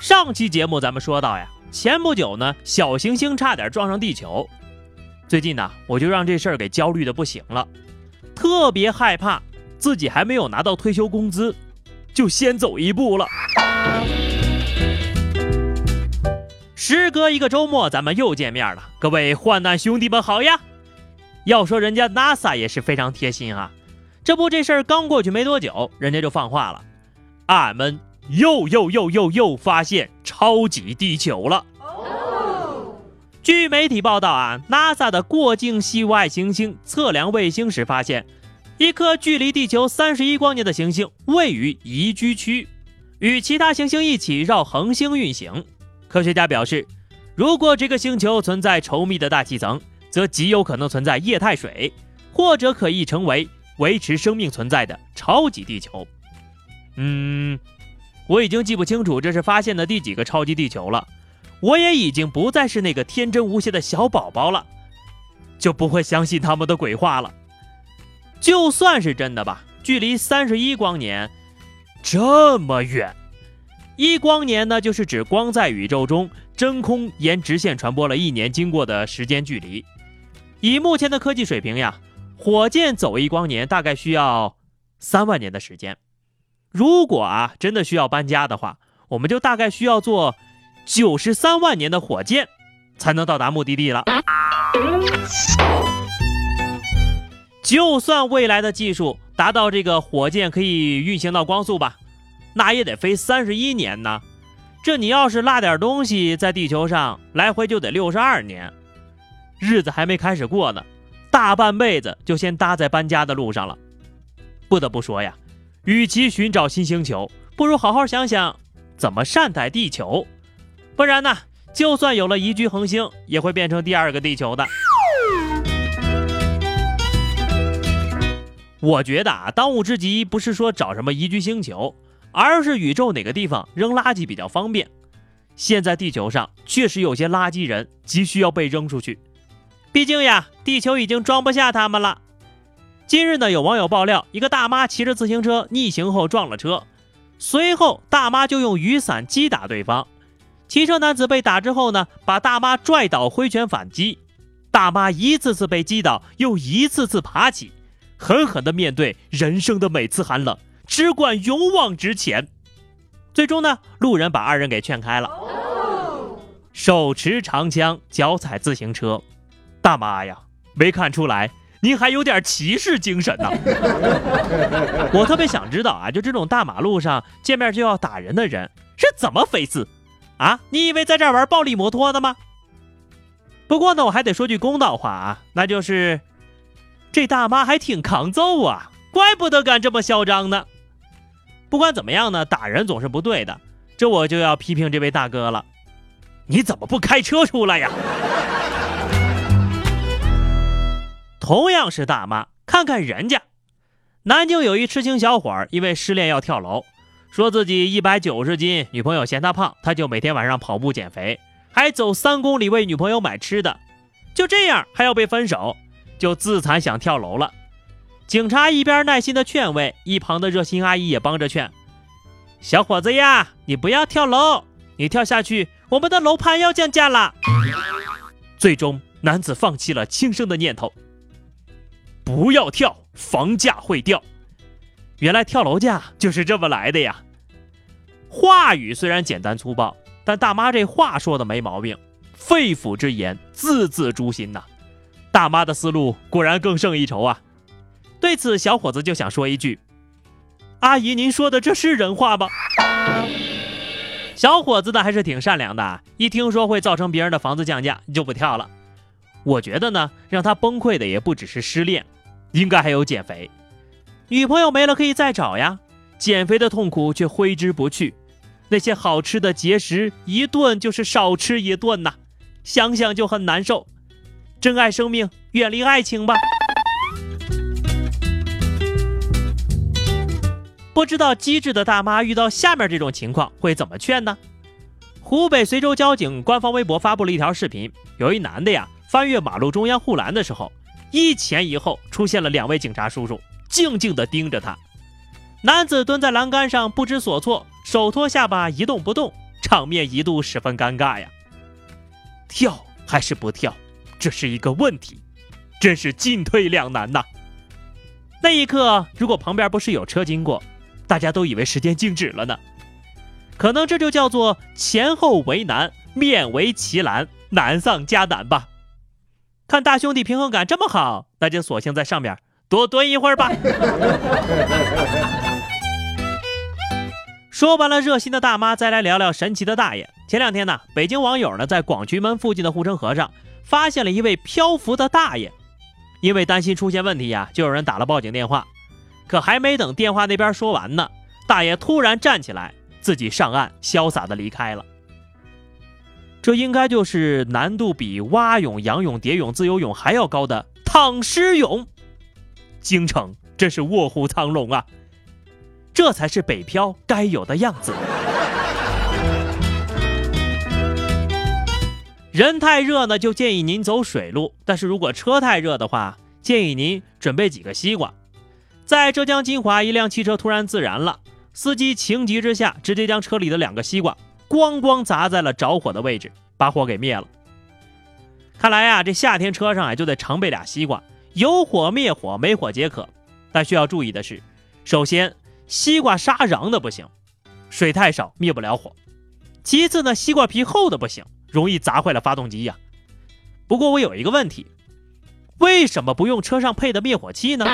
上期节目咱们说到呀。前不久呢，小行星差点撞上地球。最近呢，我就让这事儿给焦虑的不行了，特别害怕自己还没有拿到退休工资，就先走一步了。时隔一个周末，咱们又见面了，各位患难兄弟们好呀！要说人家 NASA 也是非常贴心啊，这不这事儿刚过去没多久，人家就放话了，俺们。又又又又又发现超级地球了！据媒体报道啊，NASA 的过境系外行星测量卫星时发现，一颗距离地球三十一光年的行星位于宜居区，与其他行星一起绕恒星运行。科学家表示，如果这个星球存在稠密的大气层，则极有可能存在液态水，或者可以成为维持生命存在的超级地球。嗯。我已经记不清楚这是发现的第几个超级地球了，我也已经不再是那个天真无邪的小宝宝了，就不会相信他们的鬼话了。就算是真的吧，距离三十一光年这么远，一光年呢，就是指光在宇宙中真空沿直线传播了一年经过的时间距离。以目前的科技水平呀，火箭走一光年大概需要三万年的时间。如果啊真的需要搬家的话，我们就大概需要坐九十三万年的火箭才能到达目的地了。就算未来的技术达到这个火箭可以运行到光速吧，那也得飞三十一年呢。这你要是落点东西在地球上，来回就得六十二年，日子还没开始过呢，大半辈子就先搭在搬家的路上了。不得不说呀。与其寻找新星球，不如好好想想怎么善待地球。不然呢，就算有了宜居恒星，也会变成第二个地球的。我觉得啊，当务之急不是说找什么宜居星球，而是宇宙哪个地方扔垃圾比较方便。现在地球上确实有些垃圾人，急需要被扔出去。毕竟呀，地球已经装不下他们了。今日呢，有网友爆料，一个大妈骑着自行车逆行后撞了车，随后大妈就用雨伞击打对方。骑车男子被打之后呢，把大妈拽倒，挥拳反击。大妈一次次被击倒，又一次次爬起，狠狠地面对人生的每次寒冷，只管勇往直前。最终呢，路人把二人给劝开了。手持长枪，脚踩自行车，大妈呀，没看出来。您还有点骑士精神呢，我特别想知道啊，就这种大马路上见面就要打人的人是怎么回事啊？你以为在这儿玩暴力摩托的吗？不过呢，我还得说句公道话啊，那就是这大妈还挺抗揍啊，怪不得敢这么嚣张呢。不管怎么样呢，打人总是不对的，这我就要批评这位大哥了，你怎么不开车出来呀？同样是大妈，看看人家，南京有一痴情小伙儿，因为失恋要跳楼，说自己一百九十斤，女朋友嫌他胖，他就每天晚上跑步减肥，还走三公里为女朋友买吃的，就这样还要被分手，就自残想跳楼了。警察一边耐心的劝慰，一旁的热心阿姨也帮着劝：“小伙子呀，你不要跳楼，你跳下去，我们的楼盘要降价了。”最终，男子放弃了轻生的念头。不要跳，房价会掉。原来跳楼价就是这么来的呀！话语虽然简单粗暴，但大妈这话说的没毛病，肺腑之言，字字诛心呐。大妈的思路果然更胜一筹啊！对此，小伙子就想说一句：“阿姨，您说的这是人话吗？”小伙子的还是挺善良的，一听说会造成别人的房子降价，就不跳了。我觉得呢，让他崩溃的也不只是失恋，应该还有减肥。女朋友没了可以再找呀，减肥的痛苦却挥之不去。那些好吃的节食，一顿就是少吃一顿呐，想想就很难受。珍爱生命，远离爱情吧。不知道机智的大妈遇到下面这种情况会怎么劝呢？湖北随州交警官方微博发布了一条视频，有一男的呀翻越马路中央护栏的时候，一前一后出现了两位警察叔叔，静静地盯着他。男子蹲在栏杆上不知所措，手托下巴一动不动，场面一度十分尴尬呀。跳还是不跳，这是一个问题，真是进退两难呐。那一刻，如果旁边不是有车经过，大家都以为时间静止了呢，可能这就叫做前后为难，面为奇难，难上加难吧。看大兄弟平衡感这么好，那就索性在上面多蹲一会儿吧。说完了热心的大妈，再来聊聊神奇的大爷。前两天呢，北京网友呢在广渠门附近的护城河上发现了一位漂浮的大爷，因为担心出现问题呀，就有人打了报警电话。可还没等电话那边说完呢，大爷突然站起来，自己上岸，潇洒的离开了。这应该就是难度比蛙泳、仰泳、蝶泳、自由泳还要高的躺尸泳。京城真是卧虎藏龙啊！这才是北漂该有的样子。人太热呢，就建议您走水路；但是如果车太热的话，建议您准备几个西瓜。在浙江金华，一辆汽车突然自燃了，司机情急之下，直接将车里的两个西瓜咣咣砸在了着火的位置，把火给灭了。看来呀，这夏天车上啊就得常备俩西瓜，有火灭火，没火解渴。但需要注意的是，首先西瓜沙瓤的不行，水太少灭不了火；其次呢，西瓜皮厚的不行，容易砸坏了发动机呀。不过我有一个问题，为什么不用车上配的灭火器呢？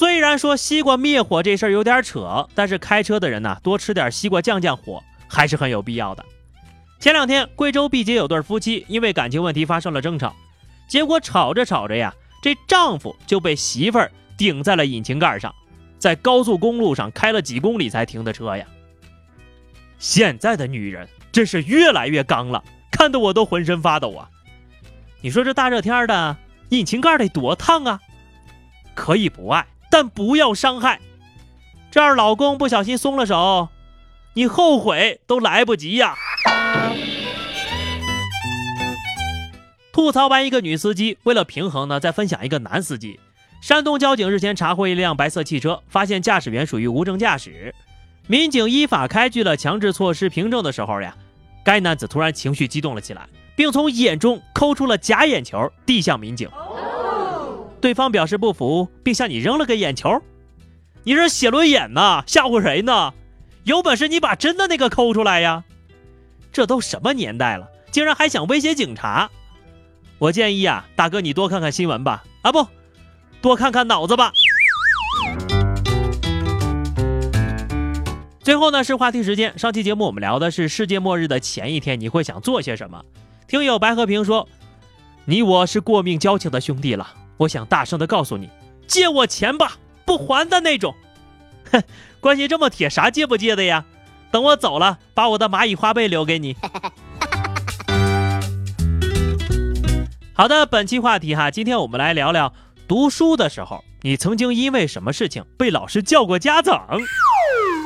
虽然说西瓜灭火这事儿有点扯，但是开车的人呢，多吃点西瓜降降火还是很有必要的。前两天，贵州毕节有对夫妻因为感情问题发生了争吵，结果吵着吵着呀，这丈夫就被媳妇儿顶在了引擎盖上，在高速公路上开了几公里才停的车呀。现在的女人真是越来越刚了，看得我都浑身发抖啊！你说这大热天的。引擎盖得多烫啊！可以不爱，但不要伤害。这样老公不小心松了手，你后悔都来不及呀！吐槽完一个女司机，为了平衡呢，再分享一个男司机。山东交警日前查获一辆白色汽车，发现驾驶员属于无证驾驶。民警依法开具了强制措施凭证的时候呀，该男子突然情绪激动了起来。并从眼中抠出了假眼球，递向民警。对方表示不服，并向你扔了个眼球。你是写轮眼呢？吓唬谁呢？有本事你把真的那个抠出来呀！这都什么年代了，竟然还想威胁警察？我建议啊，大哥你多看看新闻吧，啊不，多看看脑子吧。最后呢是话题时间，上期节目我们聊的是世界末日的前一天，你会想做些什么？听友白和平说：“你我是过命交情的兄弟了，我想大声的告诉你，借我钱吧，不还的那种。哼，关系这么铁，啥借不借的呀？等我走了，把我的蚂蚁花呗留给你。好的，本期话题哈，今天我们来聊聊读书的时候，你曾经因为什么事情被老师叫过家长？